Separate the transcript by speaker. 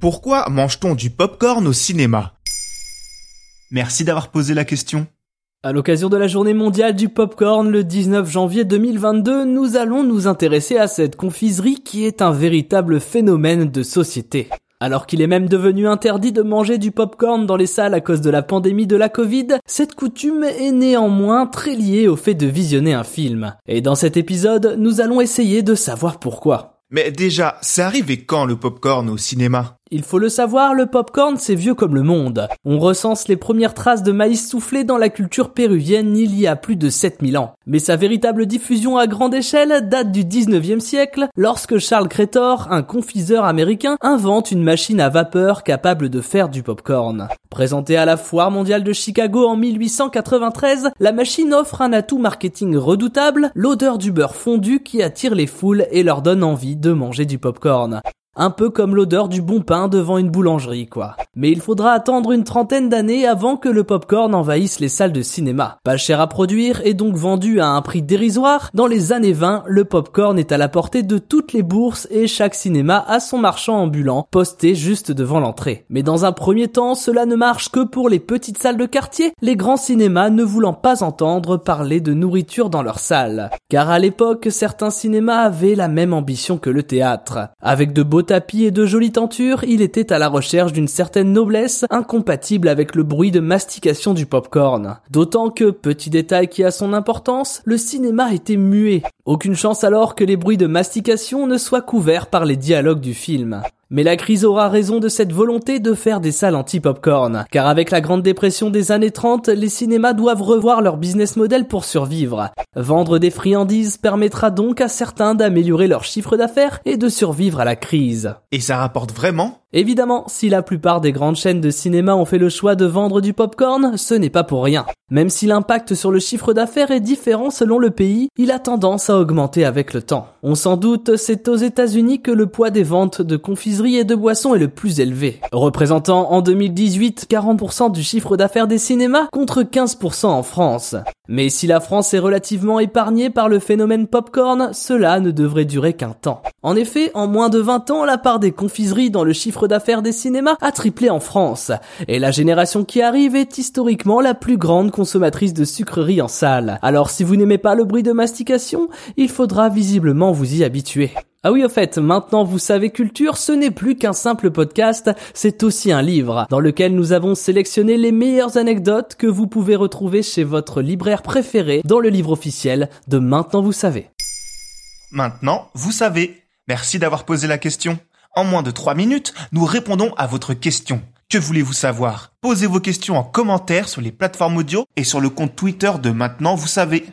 Speaker 1: Pourquoi mange-t-on du popcorn au cinéma? Merci d'avoir posé la question.
Speaker 2: À l'occasion de la journée mondiale du popcorn le 19 janvier 2022, nous allons nous intéresser à cette confiserie qui est un véritable phénomène de société. Alors qu'il est même devenu interdit de manger du popcorn dans les salles à cause de la pandémie de la Covid, cette coutume est néanmoins très liée au fait de visionner un film. Et dans cet épisode, nous allons essayer de savoir pourquoi.
Speaker 1: Mais déjà, c'est arrivé quand le popcorn au cinéma?
Speaker 2: Il faut le savoir, le popcorn c'est vieux comme le monde. On recense les premières traces de maïs soufflé dans la culture péruvienne il y a plus de 7000 ans. Mais sa véritable diffusion à grande échelle date du 19e siècle, lorsque Charles Cretor, un confiseur américain, invente une machine à vapeur capable de faire du popcorn. Présentée à la foire mondiale de Chicago en 1893, la machine offre un atout marketing redoutable, l'odeur du beurre fondu qui attire les foules et leur donne envie de manger du popcorn. Un peu comme l'odeur du bon pain devant une boulangerie, quoi. Mais il faudra attendre une trentaine d'années avant que le popcorn envahisse les salles de cinéma. Pas cher à produire et donc vendu à un prix dérisoire, dans les années 20, le popcorn est à la portée de toutes les bourses et chaque cinéma a son marchand ambulant posté juste devant l'entrée. Mais dans un premier temps, cela ne marche que pour les petites salles de quartier, les grands cinémas ne voulant pas entendre parler de nourriture dans leurs salles. Car à l'époque, certains cinémas avaient la même ambition que le théâtre. Avec de beaux tapis et de jolies tentures, il était à la recherche d'une certaine noblesse incompatible avec le bruit de mastication du popcorn. D'autant que, petit détail qui a son importance, le cinéma était muet. Aucune chance alors que les bruits de mastication ne soient couverts par les dialogues du film. Mais la crise aura raison de cette volonté de faire des salles anti-popcorn. Car avec la grande dépression des années 30, les cinémas doivent revoir leur business model pour survivre. Vendre des friandises permettra donc à certains d'améliorer leur chiffre d'affaires et de survivre à la crise.
Speaker 1: Et ça rapporte vraiment
Speaker 2: Évidemment, si la plupart des grandes chaînes de cinéma ont fait le choix de vendre du popcorn, ce n'est pas pour rien. Même si l'impact sur le chiffre d'affaires est différent selon le pays, il a tendance à augmenter avec le temps. On s'en doute, c'est aux États-Unis que le poids des ventes de confiseries et de boissons est le plus élevé, représentant en 2018 40% du chiffre d'affaires des cinémas contre 15% en France. Mais si la France est relativement épargnée par le phénomène popcorn, cela ne devrait durer qu'un temps. En effet, en moins de 20 ans, la part des confiseries dans le chiffre d'affaires des cinémas a triplé en France. Et la génération qui arrive est historiquement la plus grande consommatrice de sucreries en salle. Alors si vous n'aimez pas le bruit de mastication, il faudra visiblement vous y habituer. Ah oui, au fait, maintenant vous savez culture, ce n'est plus qu'un simple podcast, c'est aussi un livre, dans lequel nous avons sélectionné les meilleures anecdotes que vous pouvez retrouver chez votre libraire préféré dans le livre officiel de Maintenant vous savez.
Speaker 1: Maintenant, vous savez. Merci d'avoir posé la question. En moins de 3 minutes, nous répondons à votre question. Que voulez-vous savoir? Posez vos questions en commentaire sur les plateformes audio et sur le compte Twitter de Maintenant vous savez.